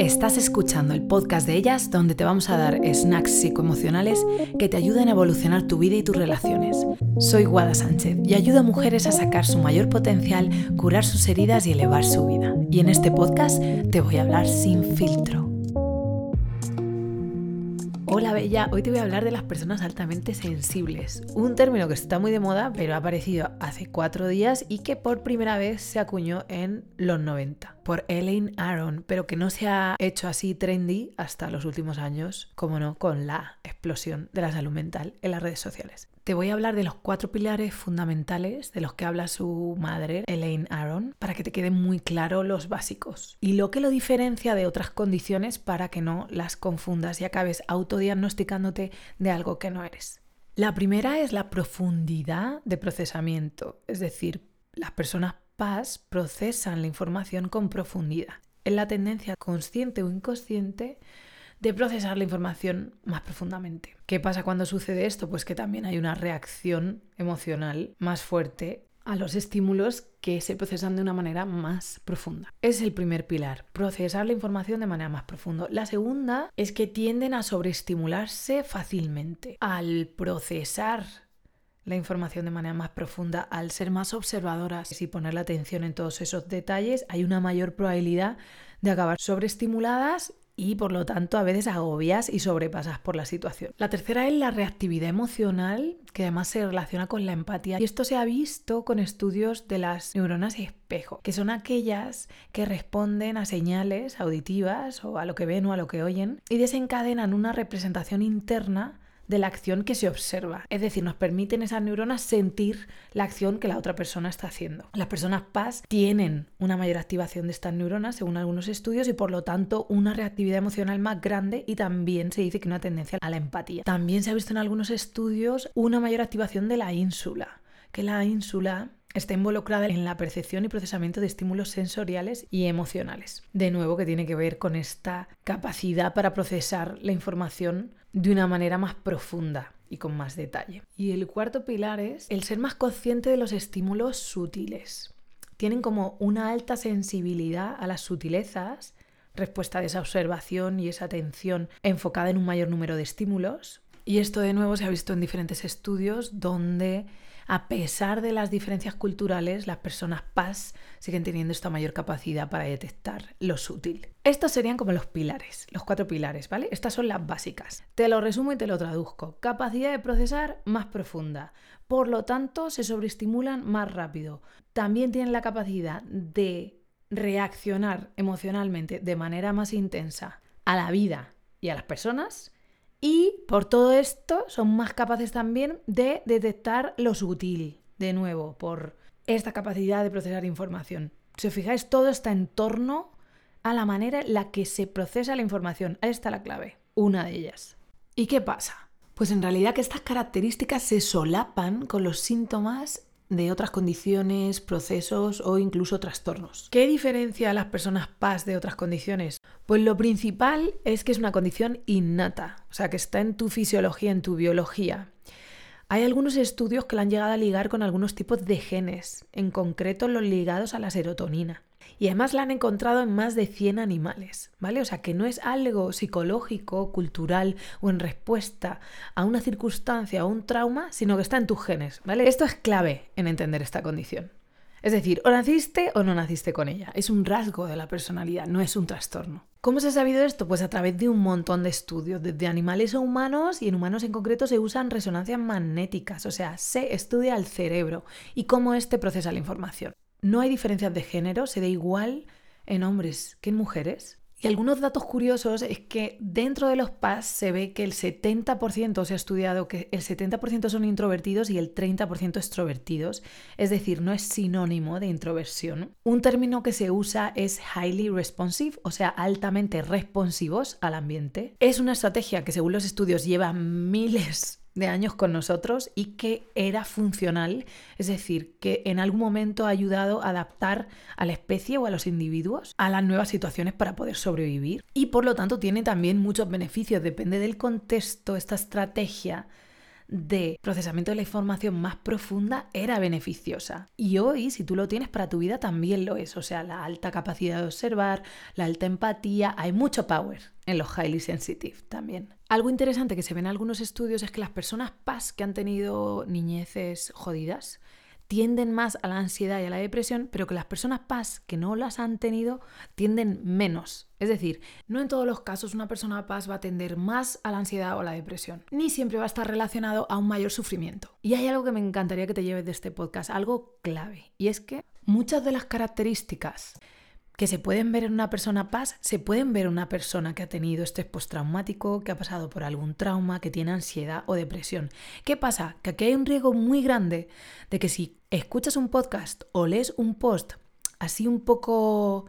Estás escuchando el podcast de ellas donde te vamos a dar snacks psicoemocionales que te ayuden a evolucionar tu vida y tus relaciones. Soy Guada Sánchez y ayudo a mujeres a sacar su mayor potencial, curar sus heridas y elevar su vida. Y en este podcast te voy a hablar sin filtro. Hola Bella, hoy te voy a hablar de las personas altamente sensibles, un término que está muy de moda pero ha aparecido hace cuatro días y que por primera vez se acuñó en los 90 por Elaine Aron, pero que no se ha hecho así trendy hasta los últimos años, como no, con la explosión de la salud mental en las redes sociales. Te voy a hablar de los cuatro pilares fundamentales de los que habla su madre, Elaine Aron, para que te queden muy claros los básicos y lo que lo diferencia de otras condiciones para que no las confundas y acabes autodiagnosticándote de algo que no eres. La primera es la profundidad de procesamiento, es decir, las personas Procesan la información con profundidad. Es la tendencia consciente o inconsciente de procesar la información más profundamente. ¿Qué pasa cuando sucede esto? Pues que también hay una reacción emocional más fuerte a los estímulos que se procesan de una manera más profunda. Es el primer pilar, procesar la información de manera más profunda. La segunda es que tienden a sobreestimularse fácilmente. Al procesar la información de manera más profunda, al ser más observadoras y poner la atención en todos esos detalles, hay una mayor probabilidad de acabar sobreestimuladas y por lo tanto a veces agobias y sobrepasas por la situación. La tercera es la reactividad emocional, que además se relaciona con la empatía. Y esto se ha visto con estudios de las neuronas espejo, que son aquellas que responden a señales auditivas o a lo que ven o a lo que oyen y desencadenan una representación interna de la acción que se observa. Es decir, nos permiten esas neuronas sentir la acción que la otra persona está haciendo. Las personas PAS tienen una mayor activación de estas neuronas según algunos estudios y por lo tanto una reactividad emocional más grande y también se dice que una tendencia a la empatía. También se ha visto en algunos estudios una mayor activación de la ínsula, que la ínsula está involucrada en la percepción y procesamiento de estímulos sensoriales y emocionales. De nuevo, que tiene que ver con esta capacidad para procesar la información de una manera más profunda y con más detalle. Y el cuarto pilar es el ser más consciente de los estímulos sutiles. Tienen como una alta sensibilidad a las sutilezas, respuesta de esa observación y esa atención enfocada en un mayor número de estímulos. Y esto de nuevo se ha visto en diferentes estudios donde a pesar de las diferencias culturales, las personas PAS siguen teniendo esta mayor capacidad para detectar lo sutil. Estos serían como los pilares, los cuatro pilares, ¿vale? Estas son las básicas. Te lo resumo y te lo traduzco. Capacidad de procesar más profunda. Por lo tanto, se sobreestimulan más rápido. También tienen la capacidad de reaccionar emocionalmente de manera más intensa a la vida y a las personas y por todo esto son más capaces también de detectar lo sutil, de nuevo, por esta capacidad de procesar información. Si os fijáis, todo está en torno a la manera en la que se procesa la información. Ahí está la clave, una de ellas. ¿Y qué pasa? Pues en realidad que estas características se solapan con los síntomas de otras condiciones, procesos o incluso trastornos. ¿Qué diferencia a las personas PAS de otras condiciones? Pues lo principal es que es una condición innata, o sea, que está en tu fisiología, en tu biología. Hay algunos estudios que la han llegado a ligar con algunos tipos de genes, en concreto los ligados a la serotonina. Y además la han encontrado en más de 100 animales, ¿vale? O sea que no es algo psicológico, cultural o en respuesta a una circunstancia o un trauma, sino que está en tus genes, ¿vale? Esto es clave en entender esta condición. Es decir, o naciste o no naciste con ella. Es un rasgo de la personalidad, no es un trastorno. ¿Cómo se ha sabido esto? Pues a través de un montón de estudios, desde animales a humanos y en humanos en concreto se usan resonancias magnéticas, o sea, se estudia el cerebro y cómo éste procesa la información. No hay diferencias de género, se da igual en hombres que en mujeres. Y algunos datos curiosos es que dentro de los PAS se ve que el 70% se ha estudiado que el 70% son introvertidos y el 30% extrovertidos, es decir, no es sinónimo de introversión. Un término que se usa es highly responsive, o sea, altamente responsivos al ambiente. Es una estrategia que según los estudios lleva miles de años con nosotros y que era funcional, es decir, que en algún momento ha ayudado a adaptar a la especie o a los individuos a las nuevas situaciones para poder sobrevivir y por lo tanto tiene también muchos beneficios, depende del contexto, esta estrategia de procesamiento de la información más profunda era beneficiosa. Y hoy, si tú lo tienes para tu vida, también lo es. O sea, la alta capacidad de observar, la alta empatía, hay mucho power en los highly sensitive también. Algo interesante que se ve en algunos estudios es que las personas PAS que han tenido niñeces jodidas, tienden más a la ansiedad y a la depresión, pero que las personas PAS que no las han tenido tienden menos. Es decir, no en todos los casos una persona PAS va a tender más a la ansiedad o a la depresión, ni siempre va a estar relacionado a un mayor sufrimiento. Y hay algo que me encantaría que te lleves de este podcast, algo clave, y es que muchas de las características que se pueden ver en una persona paz, se pueden ver en una persona que ha tenido estrés postraumático, que ha pasado por algún trauma, que tiene ansiedad o depresión. ¿Qué pasa? Que aquí hay un riesgo muy grande de que si escuchas un podcast o lees un post así un poco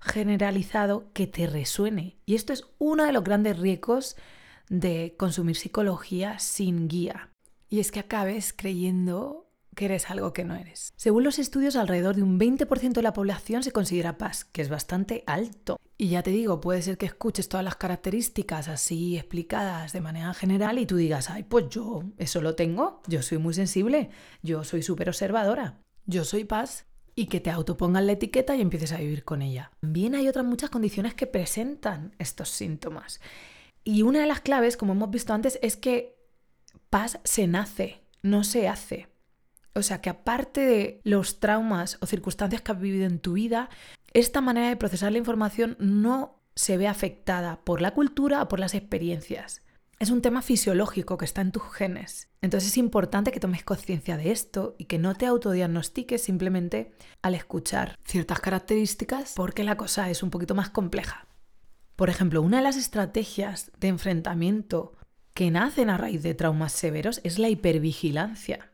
generalizado, que te resuene. Y esto es uno de los grandes riesgos de consumir psicología sin guía. Y es que acabes creyendo que eres algo que no eres. Según los estudios, alrededor de un 20% de la población se considera paz, que es bastante alto. Y ya te digo, puede ser que escuches todas las características así explicadas de manera general y tú digas, ay, pues yo eso lo tengo, yo soy muy sensible, yo soy súper observadora, yo soy paz y que te autopongan la etiqueta y empieces a vivir con ella. También hay otras muchas condiciones que presentan estos síntomas. Y una de las claves, como hemos visto antes, es que paz se nace, no se hace. O sea que aparte de los traumas o circunstancias que has vivido en tu vida, esta manera de procesar la información no se ve afectada por la cultura o por las experiencias. Es un tema fisiológico que está en tus genes. Entonces es importante que tomes conciencia de esto y que no te autodiagnostiques simplemente al escuchar ciertas características porque la cosa es un poquito más compleja. Por ejemplo, una de las estrategias de enfrentamiento que nacen a raíz de traumas severos es la hipervigilancia.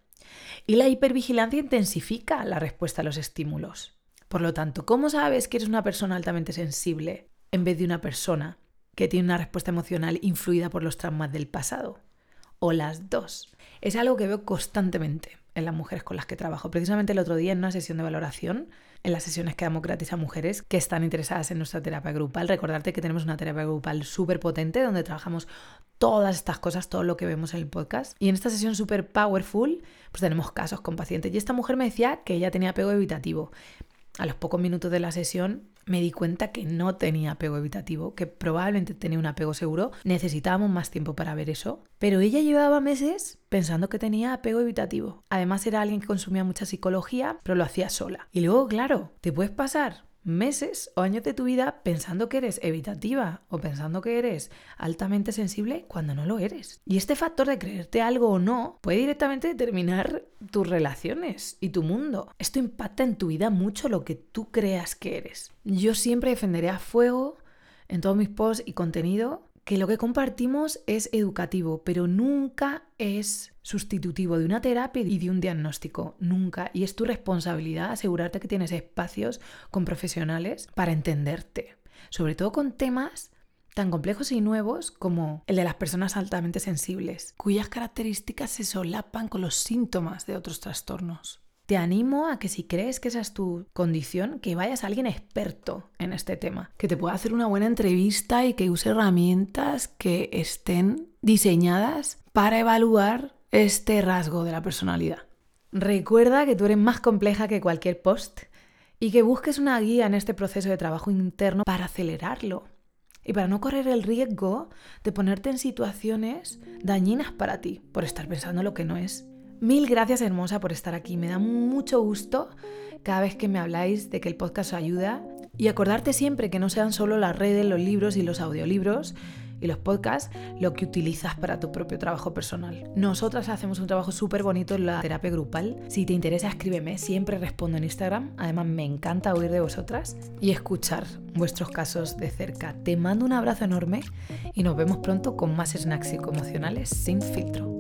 Y la hipervigilancia intensifica la respuesta a los estímulos. Por lo tanto, ¿cómo sabes que eres una persona altamente sensible en vez de una persona que tiene una respuesta emocional influida por los traumas del pasado? O las dos. Es algo que veo constantemente en las mujeres con las que trabajo. Precisamente el otro día en una sesión de valoración, en las sesiones que damos gratis a mujeres que están interesadas en nuestra terapia grupal, recordarte que tenemos una terapia grupal súper potente donde trabajamos todas estas cosas, todo lo que vemos en el podcast. Y en esta sesión súper powerful, pues tenemos casos con pacientes. Y esta mujer me decía que ella tenía apego evitativo. A los pocos minutos de la sesión me di cuenta que no tenía apego evitativo, que probablemente tenía un apego seguro. Necesitábamos más tiempo para ver eso. Pero ella llevaba meses pensando que tenía apego evitativo. Además era alguien que consumía mucha psicología, pero lo hacía sola. Y luego, claro, te puedes pasar meses o años de tu vida pensando que eres evitativa o pensando que eres altamente sensible cuando no lo eres. Y este factor de creerte algo o no puede directamente determinar tus relaciones y tu mundo. Esto impacta en tu vida mucho lo que tú creas que eres. Yo siempre defenderé a fuego en todos mis posts y contenido que lo que compartimos es educativo, pero nunca es sustitutivo de una terapia y de un diagnóstico, nunca. Y es tu responsabilidad asegurarte que tienes espacios con profesionales para entenderte, sobre todo con temas tan complejos y nuevos como el de las personas altamente sensibles, cuyas características se solapan con los síntomas de otros trastornos. Te animo a que si crees que esa es tu condición, que vayas a alguien experto en este tema, que te pueda hacer una buena entrevista y que use herramientas que estén diseñadas para evaluar este rasgo de la personalidad. Recuerda que tú eres más compleja que cualquier post y que busques una guía en este proceso de trabajo interno para acelerarlo y para no correr el riesgo de ponerte en situaciones dañinas para ti por estar pensando lo que no es. Mil gracias hermosa por estar aquí. Me da mucho gusto cada vez que me habláis de que el podcast os ayuda. Y acordarte siempre que no sean solo las redes, los libros y los audiolibros y los podcasts lo que utilizas para tu propio trabajo personal. Nosotras hacemos un trabajo súper bonito en la terapia grupal. Si te interesa, escríbeme. Siempre respondo en Instagram. Además, me encanta oír de vosotras y escuchar vuestros casos de cerca. Te mando un abrazo enorme y nos vemos pronto con más snacks psicoemocionales sin filtro.